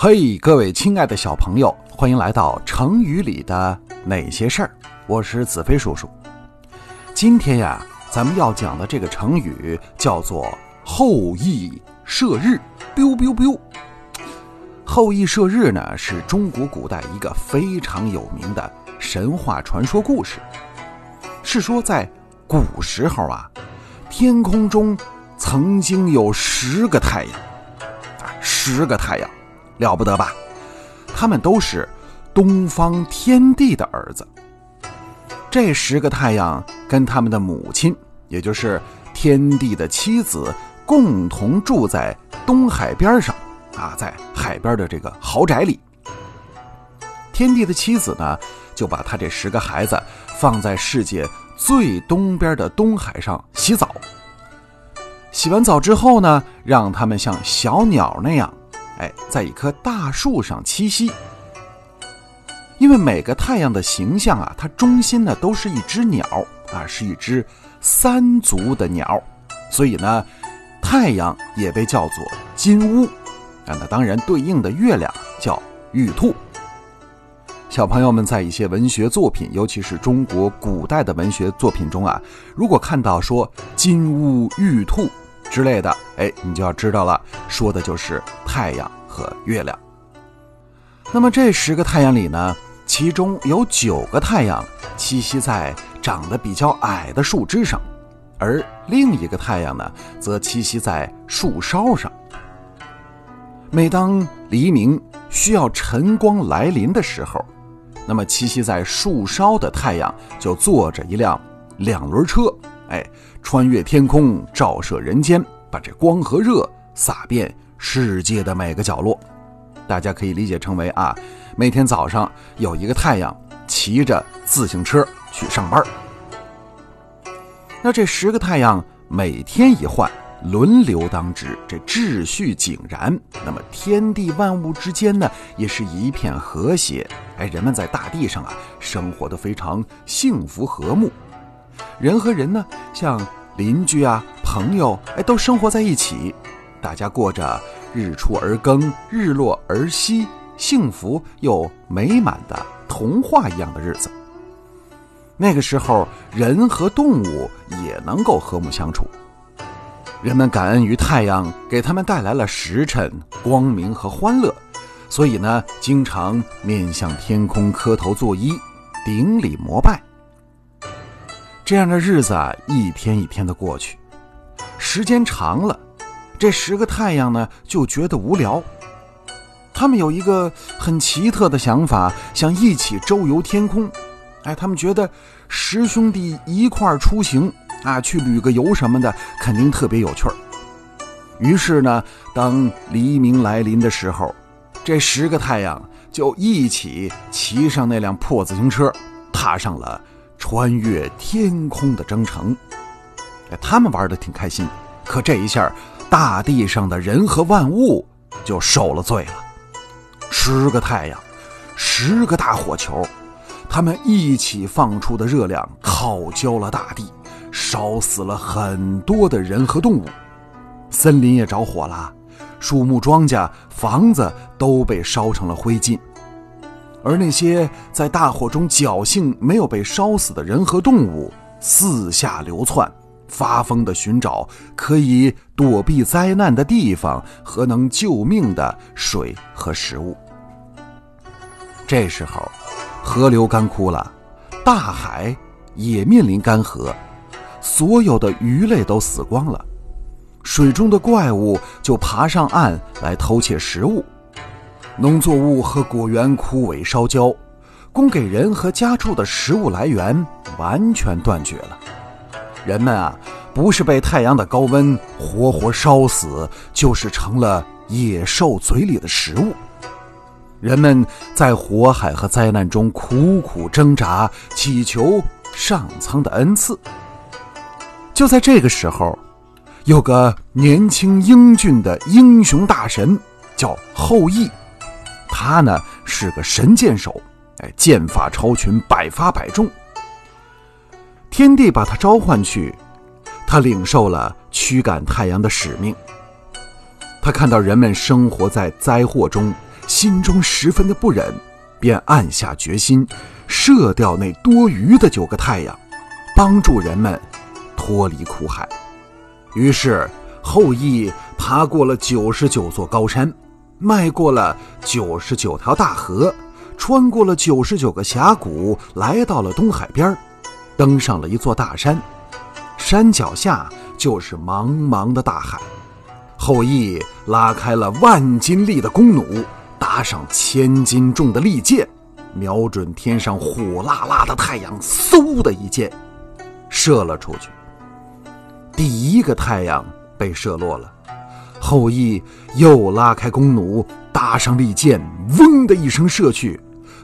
嘿，各位亲爱的小朋友，欢迎来到成语里的那些事儿。我是子飞叔叔。今天呀，咱们要讲的这个成语叫做“后羿射日”。biu biu biu。后羿射日呢，是中国古代一个非常有名的神话传说故事。是说在古时候啊，天空中曾经有十个太阳，啊，十个太阳。了不得吧？他们都是东方天帝的儿子。这十个太阳跟他们的母亲，也就是天帝的妻子，共同住在东海边上啊，在海边的这个豪宅里。天帝的妻子呢，就把他这十个孩子放在世界最东边的东海上洗澡。洗完澡之后呢，让他们像小鸟那样。哎，在一棵大树上栖息，因为每个太阳的形象啊，它中心呢都是一只鸟啊，是一只三足的鸟，所以呢，太阳也被叫做金乌啊。那当然，对应的月亮叫玉兔。小朋友们在一些文学作品，尤其是中国古代的文学作品中啊，如果看到说金乌玉兔。之类的，哎，你就要知道了，说的就是太阳和月亮。那么这十个太阳里呢，其中有九个太阳栖息在长得比较矮的树枝上，而另一个太阳呢，则栖息在树梢上。每当黎明需要晨光来临的时候，那么栖息在树梢的太阳就坐着一辆两轮车。哎，穿越天空，照射人间，把这光和热洒遍世界的每个角落。大家可以理解成为啊，每天早上有一个太阳骑着自行车去上班。那这十个太阳每天一换，轮流当值，这秩序井然。那么天地万物之间呢，也是一片和谐。哎，人们在大地上啊，生活的非常幸福和睦。人和人呢，像邻居啊、朋友，哎，都生活在一起，大家过着日出而更、日落而息、幸福又美满的童话一样的日子。那个时候，人和动物也能够和睦相处。人们感恩于太阳给他们带来了时辰、光明和欢乐，所以呢，经常面向天空磕头作揖、顶礼膜拜。这样的日子，一天一天的过去，时间长了，这十个太阳呢就觉得无聊。他们有一个很奇特的想法，想一起周游天空。哎，他们觉得十兄弟一块出行啊，去旅个游什么的，肯定特别有趣儿。于是呢，当黎明来临的时候，这十个太阳就一起骑上那辆破自行车，踏上了。穿越天空的征程，哎，他们玩的挺开心。可这一下，大地上的人和万物就受了罪了。十个太阳，十个大火球，他们一起放出的热量烤焦了大地，烧死了很多的人和动物。森林也着火了，树木、庄稼、房子都被烧成了灰烬。而那些在大火中侥幸没有被烧死的人和动物，四下流窜，发疯地寻找可以躲避灾难的地方和能救命的水和食物。这时候，河流干枯了，大海也面临干涸，所有的鱼类都死光了，水中的怪物就爬上岸来偷窃食物。农作物和果园枯萎烧焦，供给人和家畜的食物来源完全断绝了。人们啊，不是被太阳的高温活活烧死，就是成了野兽嘴里的食物。人们在火海和灾难中苦苦挣扎，祈求上苍的恩赐。就在这个时候，有个年轻英俊的英雄大神，叫后羿。他呢是个神箭手，哎，箭法超群，百发百中。天帝把他召唤去，他领受了驱赶太阳的使命。他看到人们生活在灾祸中，心中十分的不忍，便暗下决心，射掉那多余的九个太阳，帮助人们脱离苦海。于是后羿爬过了九十九座高山，迈过了九十九条大河，穿过了九十九个峡谷，来到了东海边登上了一座大山，山脚下就是茫茫的大海。后羿拉开了万斤力的弓弩，搭上千斤重的利箭，瞄准天上火辣辣的太阳，嗖的一箭射了出去。第一个太阳被射落了，后羿又拉开弓弩，搭上利箭，嗡的一声射去，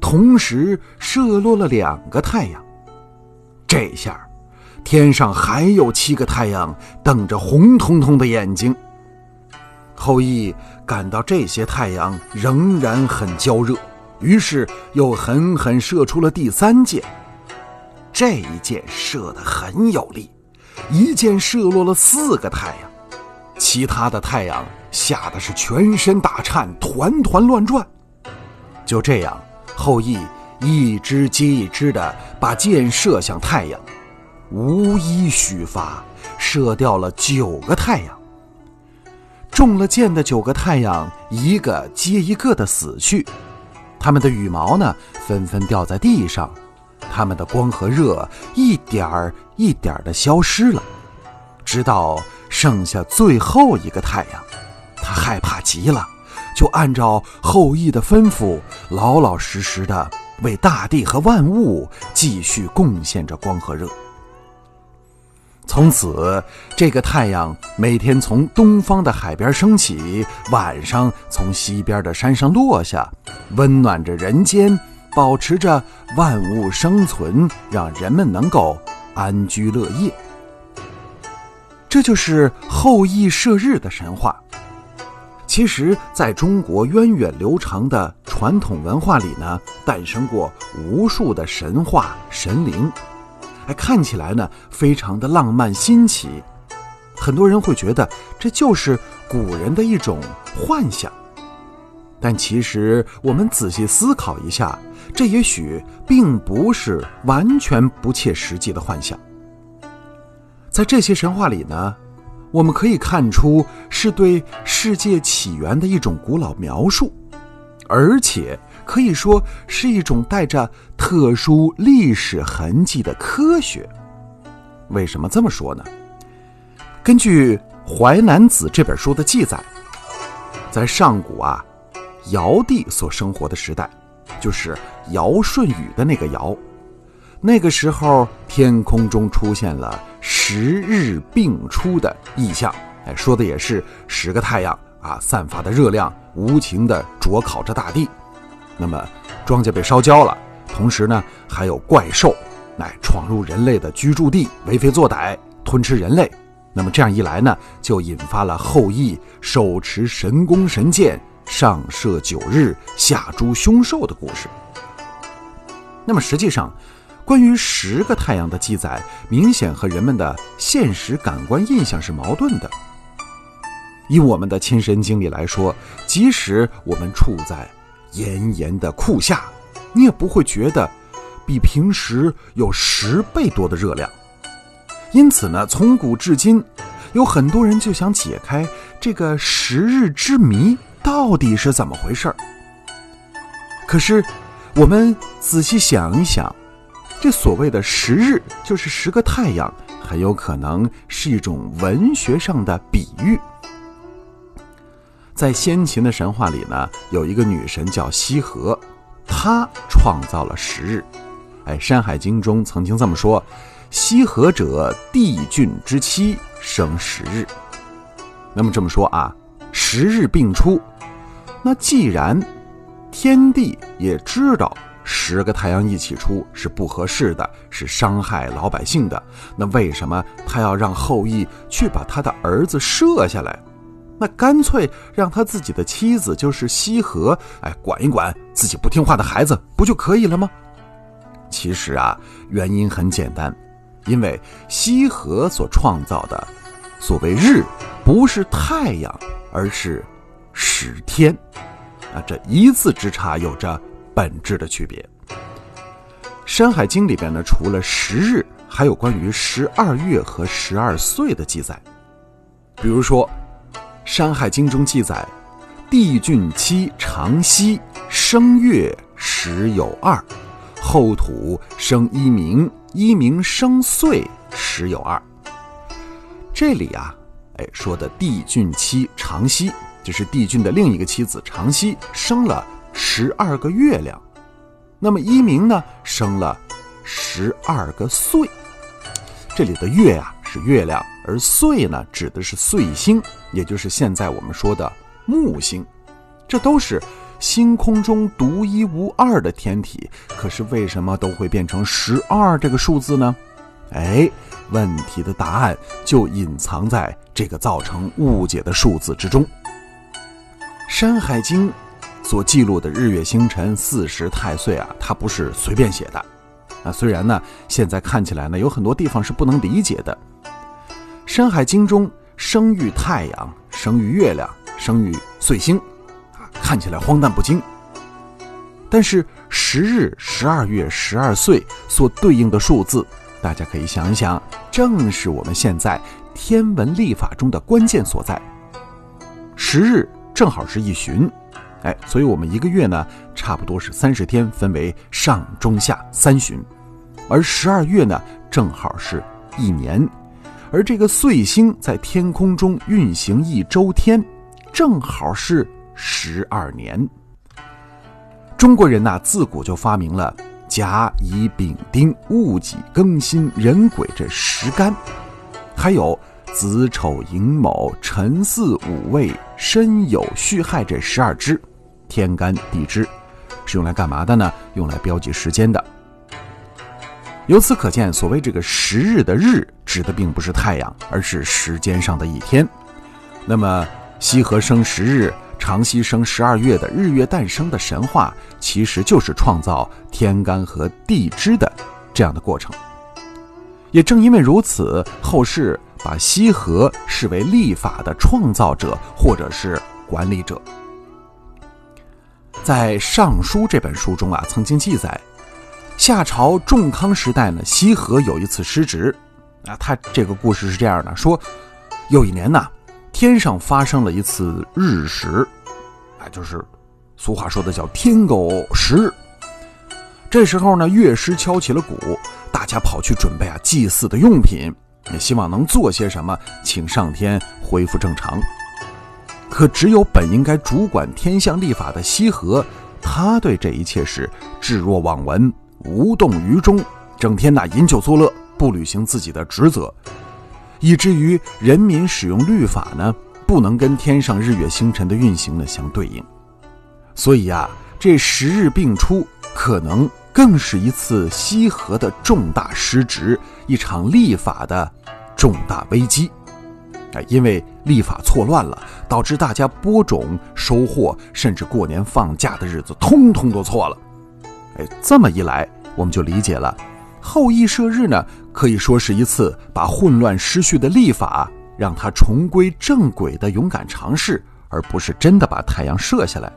同时射落了两个太阳。这下，天上还有七个太阳瞪着红彤彤的眼睛。后羿感到这些太阳仍然很焦热，于是又狠狠射出了第三箭。这一箭射得很有力，一箭射落了四个太阳，其他的太阳吓得是全身打颤，团团乱转。就这样，后羿一支接一支的把箭射向太阳，无一虚发，射掉了九个太阳。中了箭的九个太阳，一个接一个的死去，它们的羽毛呢，纷纷掉在地上，它们的光和热一点儿一点儿的消失了，直到剩下最后一个太阳，他害怕极了，就按照后羿的吩咐，老老实实的为大地和万物继续贡献着光和热。从此，这个太阳每天从东方的海边升起，晚上从西边的山上落下，温暖着人间，保持着万物生存，让人们能够安居乐业。这就是后羿射日的神话。其实，在中国源远流长的传统文化里呢，诞生过无数的神话神灵。哎看起来呢，非常的浪漫新奇，很多人会觉得这就是古人的一种幻想。但其实我们仔细思考一下，这也许并不是完全不切实际的幻想。在这些神话里呢，我们可以看出是对世界起源的一种古老描述，而且。可以说是一种带着特殊历史痕迹的科学。为什么这么说呢？根据《淮南子》这本书的记载，在上古啊，尧帝所生活的时代，就是尧舜禹的那个尧，那个时候天空中出现了十日并出的异象，哎，说的也是十个太阳啊，散发的热量无情地灼烤着大地。那么，庄稼被烧焦了，同时呢，还有怪兽，来闯入人类的居住地，为非作歹，吞吃人类。那么这样一来呢，就引发了后羿手持神弓神箭，上射九日，下诛凶兽的故事。那么实际上，关于十个太阳的记载，明显和人们的现实感官印象是矛盾的。以我们的亲身经历来说，即使我们处在炎炎的酷夏，你也不会觉得比平时有十倍多的热量。因此呢，从古至今，有很多人就想解开这个十日之谜到底是怎么回事儿。可是，我们仔细想一想，这所谓的十日，就是十个太阳，很有可能是一种文学上的比喻。在先秦的神话里呢，有一个女神叫羲和，她创造了十日。哎，《山海经》中曾经这么说：“羲和者，帝俊之妻，生十日。”那么这么说啊，十日并出。那既然天帝也知道十个太阳一起出是不合适的，是伤害老百姓的，那为什么他要让后羿去把他的儿子射下来？那干脆让他自己的妻子就是羲和，哎，管一管自己不听话的孩子，不就可以了吗？其实啊，原因很简单，因为羲和所创造的所谓日，不是太阳，而是十天。啊，这一字之差有着本质的区别。《山海经》里边呢，除了十日，还有关于十二月和十二岁的记载。比如说，《山海经》中记载，帝俊期长息，生月十有二，后土生一鸣，一鸣生岁十有二。这里啊，哎，说的帝俊妻长息，就是帝俊的另一个妻子长息生了十二个月亮。那么一鸣呢，生了十二个岁。这里的月呀是月亮，而岁呢指的是岁星，也就是现在我们说的木星。这都是星空中独一无二的天体，可是为什么都会变成十二这个数字呢？哎，问题的答案就隐藏在这个造成误解的数字之中。《山海经》所记录的日月星辰四时太岁啊，它不是随便写的。啊，虽然呢，现在看起来呢，有很多地方是不能理解的。《山海经》中生育太阳、生育月亮、生育岁星，啊，看起来荒诞不经。但是十日、十二月、十二岁所对应的数字。大家可以想一想，正是我们现在天文历法中的关键所在。十日正好是一旬，哎，所以我们一个月呢，差不多是三十天，分为上中下三旬。而十二月呢，正好是一年，而这个岁星在天空中运行一周天，正好是十二年。中国人呐，自古就发明了。甲乙丙丁戊己庚辛壬癸这十干，还有子丑寅卯辰巳午未申酉戌亥这十二支天干地支，是用来干嘛的呢？用来标记时间的。由此可见，所谓这个十日的日，指的并不是太阳，而是时间上的一天。那么羲和生十日。长息生十二月的日月诞生的神话，其实就是创造天干和地支的这样的过程。也正因为如此，后世把羲和视为历法的创造者或者是管理者。在《尚书》这本书中啊，曾经记载，夏朝仲康时代呢，羲和有一次失职，啊，他这个故事是这样的：说有一年呢。天上发生了一次日食，啊，就是俗话说的叫天狗食日。这时候呢，乐师敲起了鼓，大家跑去准备啊祭祀的用品，也希望能做些什么，请上天恢复正常。可只有本应该主管天象历法的羲和，他对这一切是置若罔闻，无动于衷，整天呐饮酒作乐，不履行自己的职责。以至于人民使用律法呢，不能跟天上日月星辰的运行呢相对应，所以啊，这十日并出，可能更是一次羲和的重大失职，一场立法的重大危机。哎，因为立法错乱了，导致大家播种、收获，甚至过年放假的日子，通通都错了。哎，这么一来，我们就理解了。后羿射日呢，可以说是一次把混乱失序的历法让它重归正轨的勇敢尝试，而不是真的把太阳射下来，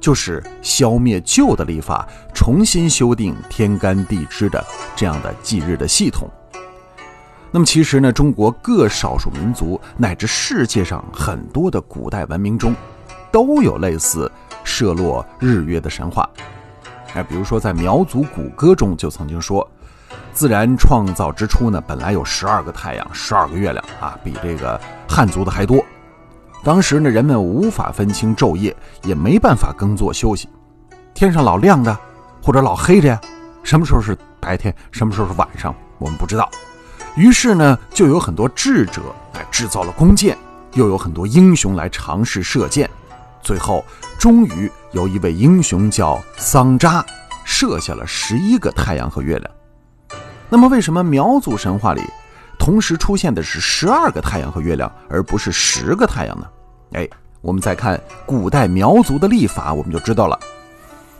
就是消灭旧的历法，重新修订天干地支的这样的祭日的系统。那么其实呢，中国各少数民族乃至世界上很多的古代文明中，都有类似射落日月的神话。哎，比如说在苗族古歌中就曾经说。自然创造之初呢，本来有十二个太阳，十二个月亮啊，比这个汉族的还多。当时呢，人们无法分清昼夜，也没办法耕作休息，天上老亮着，或者老黑着呀，什么时候是白天，什么时候是晚上，我们不知道。于是呢，就有很多智者来制造了弓箭，又有很多英雄来尝试射箭，最后终于有一位英雄叫桑扎，射下了十一个太阳和月亮。那么，为什么苗族神话里同时出现的是十二个太阳和月亮，而不是十个太阳呢？哎，我们再看古代苗族的历法，我们就知道了。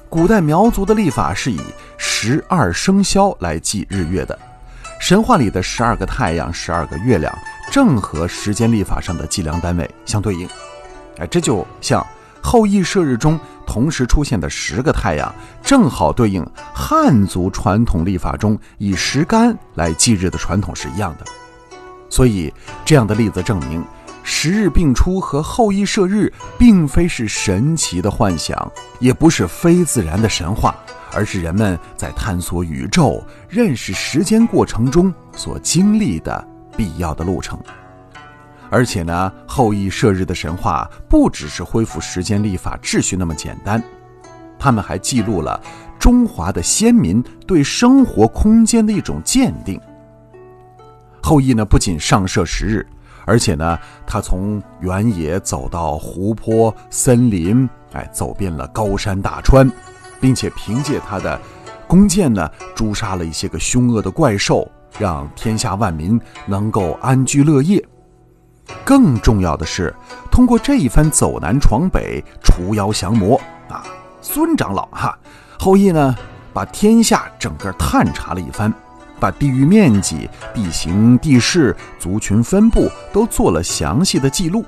古代苗族的历法是以十二生肖来记日月的，神话里的十二个太阳、十二个月亮，正和时间历法上的计量单位相对应。哎，这就像后羿射日中同时出现的十个太阳，正好对应汉族传统历法中以十干来记日的传统是一样的。所以，这样的例子证明，十日并出和后羿射日并非是神奇的幻想，也不是非自然的神话，而是人们在探索宇宙、认识时间过程中所经历的必要的路程。而且呢，后羿射日的神话不只是恢复时间立法秩序那么简单，他们还记录了中华的先民对生活空间的一种鉴定。后羿呢，不仅上射十日，而且呢，他从原野走到湖泊、森林，哎，走遍了高山大川，并且凭借他的弓箭呢，诛杀了一些个凶恶的怪兽，让天下万民能够安居乐业。更重要的是，通过这一番走南闯北、除妖降魔啊，孙长老哈，后羿呢把天下整个探查了一番，把地域面积、地形地势、族群分布都做了详细的记录。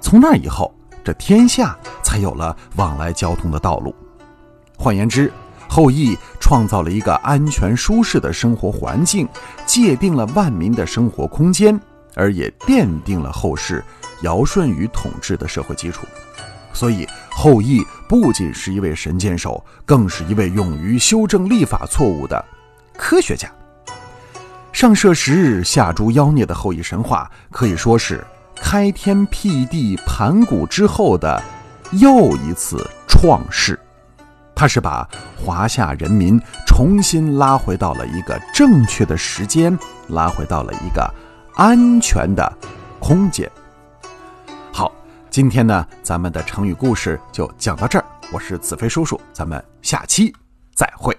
从那以后，这天下才有了往来交通的道路。换言之，后羿创造了一个安全舒适的生活环境，界定了万民的生活空间。而也奠定了后世尧舜禹统治的社会基础，所以后羿不仅是一位神箭手，更是一位勇于修正历法错误的科学家。上射十日下诛妖孽的后羿神话，可以说是开天辟地盘古之后的又一次创世。他是把华夏人民重新拉回到了一个正确的时间，拉回到了一个。安全的空间。好，今天呢，咱们的成语故事就讲到这儿。我是子飞叔叔，咱们下期再会。